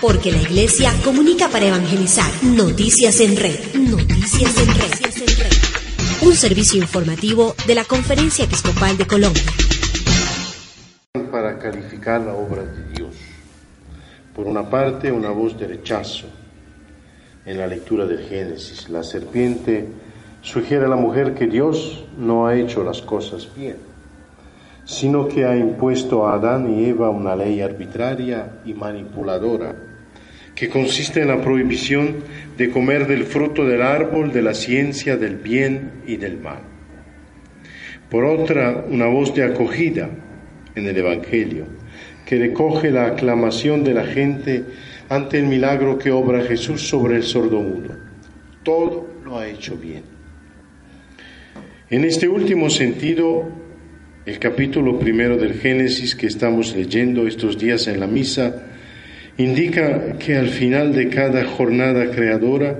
Porque la iglesia comunica para evangelizar. Noticias en red. Noticias en red. Un servicio informativo de la Conferencia Episcopal de Colombia. Para calificar la obra de Dios. Por una parte, una voz de rechazo en la lectura del Génesis. La serpiente sugiere a la mujer que Dios no ha hecho las cosas bien, sino que ha impuesto a Adán y Eva una ley arbitraria y manipuladora que consiste en la prohibición de comer del fruto del árbol de la ciencia del bien y del mal. Por otra, una voz de acogida en el Evangelio, que recoge la aclamación de la gente ante el milagro que obra Jesús sobre el sordomudo. Todo lo ha hecho bien. En este último sentido, el capítulo primero del Génesis que estamos leyendo estos días en la misa, indica que al final de cada jornada creadora,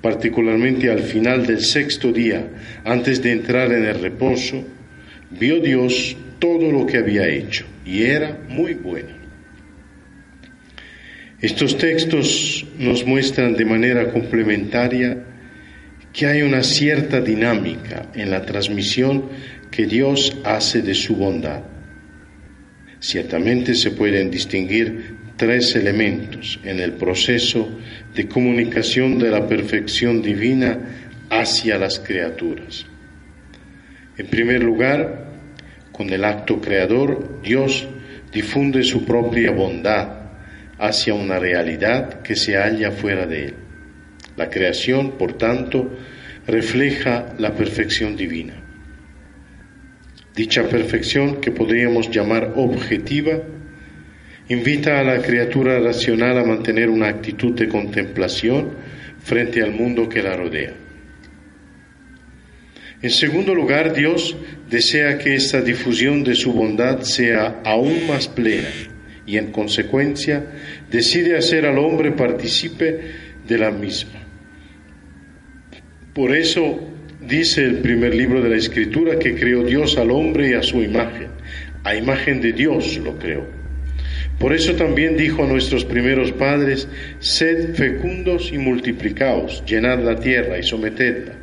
particularmente al final del sexto día, antes de entrar en el reposo, vio Dios todo lo que había hecho y era muy bueno. Estos textos nos muestran de manera complementaria que hay una cierta dinámica en la transmisión que Dios hace de su bondad. Ciertamente se pueden distinguir tres elementos en el proceso de comunicación de la perfección divina hacia las criaturas. En primer lugar, con el acto creador, Dios difunde su propia bondad hacia una realidad que se halla fuera de él. La creación, por tanto, refleja la perfección divina. Dicha perfección, que podríamos llamar objetiva, Invita a la criatura racional a mantener una actitud de contemplación frente al mundo que la rodea. En segundo lugar, Dios desea que esta difusión de su bondad sea aún más plena y en consecuencia decide hacer al hombre partícipe de la misma. Por eso dice el primer libro de la Escritura que creó Dios al hombre y a su imagen. A imagen de Dios lo creó. Por eso también dijo a nuestros primeros padres, sed fecundos y multiplicaos, llenad la tierra y sometedla,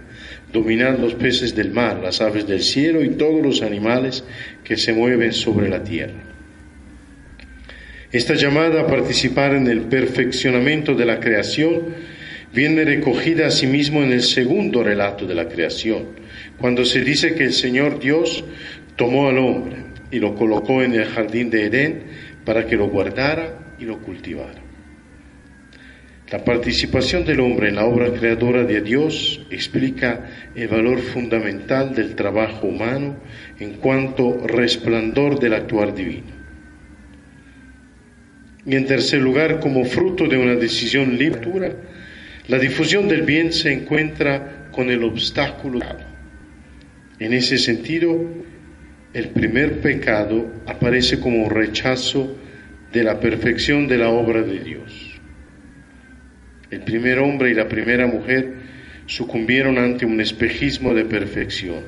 dominad los peces del mar, las aves del cielo y todos los animales que se mueven sobre la tierra. Esta llamada a participar en el perfeccionamiento de la creación viene recogida asimismo en el segundo relato de la creación, cuando se dice que el Señor Dios tomó al hombre y lo colocó en el jardín de Edén, para que lo guardara y lo cultivara. La participación del hombre en la obra creadora de Dios explica el valor fundamental del trabajo humano en cuanto resplandor del actuar divino. Y en tercer lugar, como fruto de una decisión libre, la difusión del bien se encuentra con el obstáculo. En ese sentido, el primer pecado aparece como rechazo de la perfección de la obra de Dios. El primer hombre y la primera mujer sucumbieron ante un espejismo de perfección.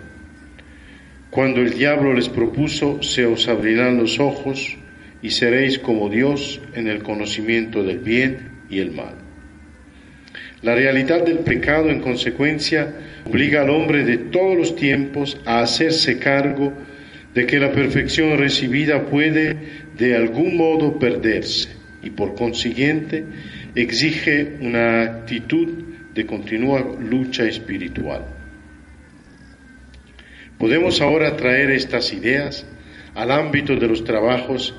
Cuando el diablo les propuso, se os abrirán los ojos y seréis como Dios en el conocimiento del bien y el mal. La realidad del pecado, en consecuencia, obliga al hombre de todos los tiempos a hacerse cargo de que la perfección recibida puede de algún modo perderse y por consiguiente exige una actitud de continua lucha espiritual. Podemos ahora traer estas ideas al ámbito de los trabajos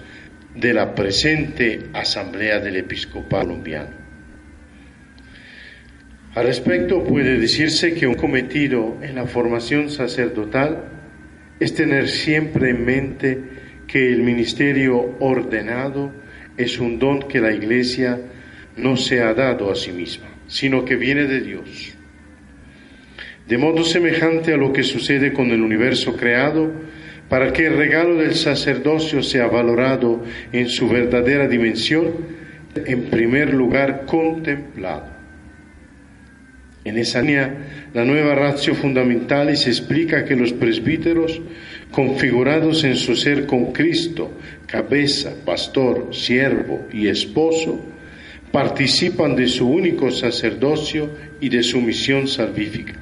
de la presente Asamblea del Episcopado colombiano. Al respecto puede decirse que un cometido en la formación sacerdotal es tener siempre en mente que el ministerio ordenado es un don que la Iglesia no se ha dado a sí misma, sino que viene de Dios. De modo semejante a lo que sucede con el universo creado, para que el regalo del sacerdocio sea valorado en su verdadera dimensión, en primer lugar contemplado. En esa línea, la nueva ratio fundamentalis explica que los presbíteros, configurados en su ser con Cristo, cabeza, pastor, siervo y esposo, participan de su único sacerdocio y de su misión salvífica,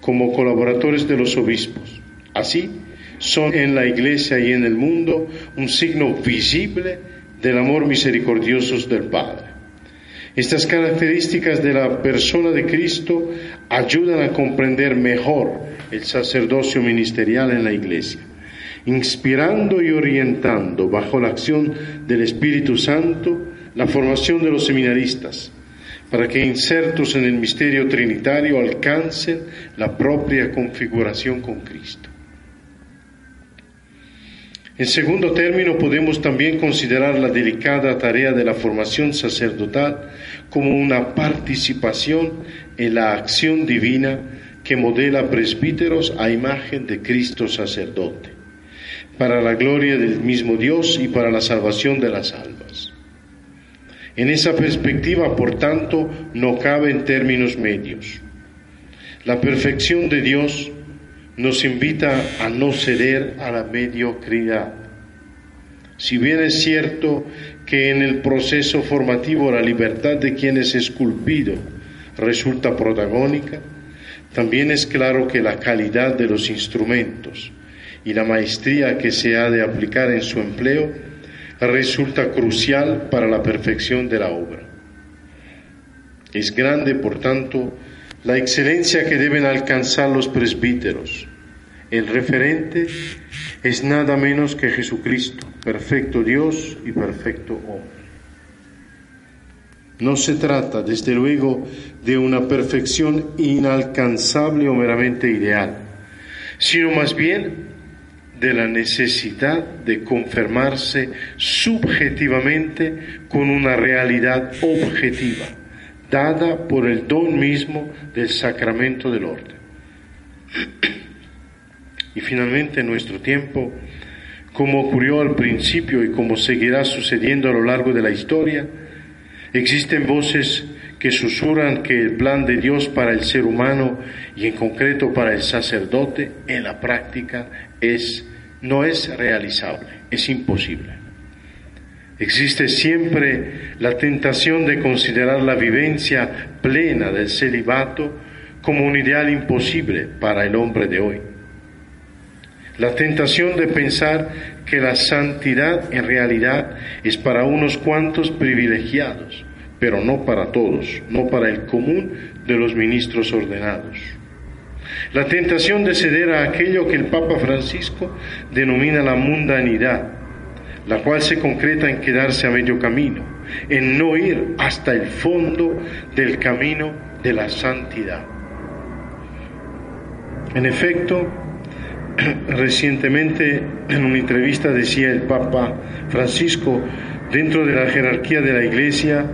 como colaboradores de los obispos. Así, son en la iglesia y en el mundo un signo visible del amor misericordioso del Padre. Estas características de la persona de Cristo ayudan a comprender mejor el sacerdocio ministerial en la iglesia, inspirando y orientando bajo la acción del Espíritu Santo la formación de los seminaristas, para que insertos en el misterio trinitario alcancen la propia configuración con Cristo. En segundo término, podemos también considerar la delicada tarea de la formación sacerdotal como una participación en la acción divina que modela presbíteros a imagen de Cristo sacerdote, para la gloria del mismo Dios y para la salvación de las almas. En esa perspectiva, por tanto, no cabe en términos medios. La perfección de Dios nos invita a no ceder a la mediocridad. Si bien es cierto que en el proceso formativo la libertad de quien es esculpido resulta protagónica, también es claro que la calidad de los instrumentos y la maestría que se ha de aplicar en su empleo resulta crucial para la perfección de la obra. Es grande, por tanto, la excelencia que deben alcanzar los presbíteros. El referente es nada menos que Jesucristo, perfecto Dios y perfecto hombre. No se trata, desde luego, de una perfección inalcanzable o meramente ideal, sino más bien de la necesidad de confirmarse subjetivamente con una realidad objetiva dada por el don mismo del sacramento del orden. Y finalmente en nuestro tiempo, como ocurrió al principio y como seguirá sucediendo a lo largo de la historia, existen voces que susurran que el plan de Dios para el ser humano y en concreto para el sacerdote en la práctica es no es realizable, es imposible. Existe siempre la tentación de considerar la vivencia plena del celibato como un ideal imposible para el hombre de hoy. La tentación de pensar que la santidad en realidad es para unos cuantos privilegiados, pero no para todos, no para el común de los ministros ordenados. La tentación de ceder a aquello que el Papa Francisco denomina la mundanidad, la cual se concreta en quedarse a medio camino, en no ir hasta el fondo del camino de la santidad. En efecto, recientemente en una entrevista decía el Papa Francisco, dentro de la jerarquía de la Iglesia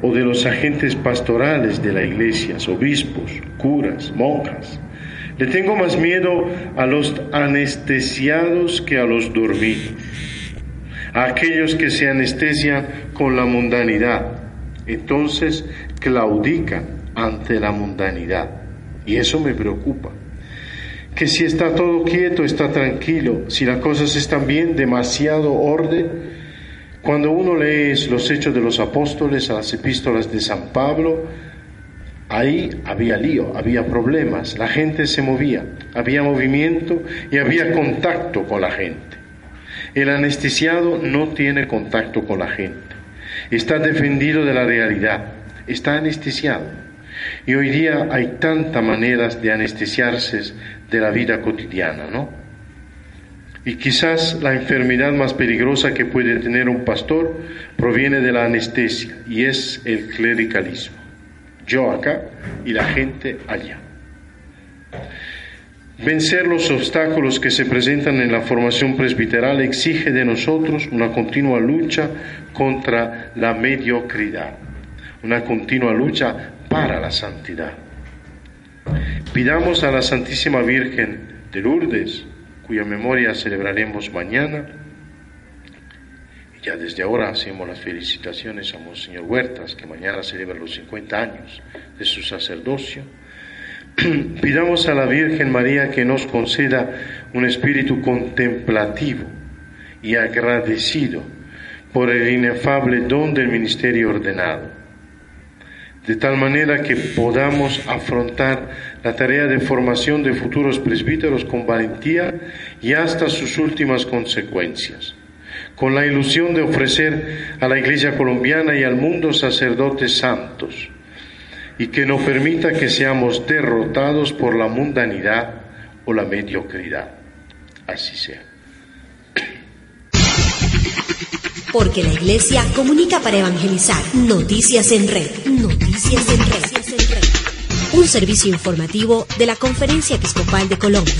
o de los agentes pastorales de la Iglesia, obispos, curas, monjas, le tengo más miedo a los anestesiados que a los dormidos a aquellos que se anestesian con la mundanidad. Entonces claudican ante la mundanidad. Y eso me preocupa. Que si está todo quieto, está tranquilo, si las cosas están bien, demasiado orden. Cuando uno lee los hechos de los apóstoles, a las epístolas de San Pablo, ahí había lío, había problemas, la gente se movía, había movimiento y había contacto con la gente. El anestesiado no tiene contacto con la gente, está defendido de la realidad, está anestesiado. Y hoy día hay tantas maneras de anestesiarse de la vida cotidiana, ¿no? Y quizás la enfermedad más peligrosa que puede tener un pastor proviene de la anestesia y es el clericalismo. Yo acá y la gente allá. Vencer los obstáculos que se presentan en la formación presbiteral exige de nosotros una continua lucha contra la mediocridad, una continua lucha para la santidad. Pidamos a la Santísima Virgen de Lourdes, cuya memoria celebraremos mañana, y ya desde ahora hacemos las felicitaciones a Monseñor Huertas, que mañana celebra los 50 años de su sacerdocio, Pidamos a la Virgen María que nos conceda un espíritu contemplativo y agradecido por el inefable don del ministerio ordenado, de tal manera que podamos afrontar la tarea de formación de futuros presbíteros con valentía y hasta sus últimas consecuencias, con la ilusión de ofrecer a la Iglesia colombiana y al mundo sacerdotes santos, y que no permita que seamos derrotados por la mundanidad o la mediocridad. Así sea. Porque la Iglesia comunica para evangelizar. Noticias en red. Noticias en red. Un servicio informativo de la Conferencia Episcopal de Colombia.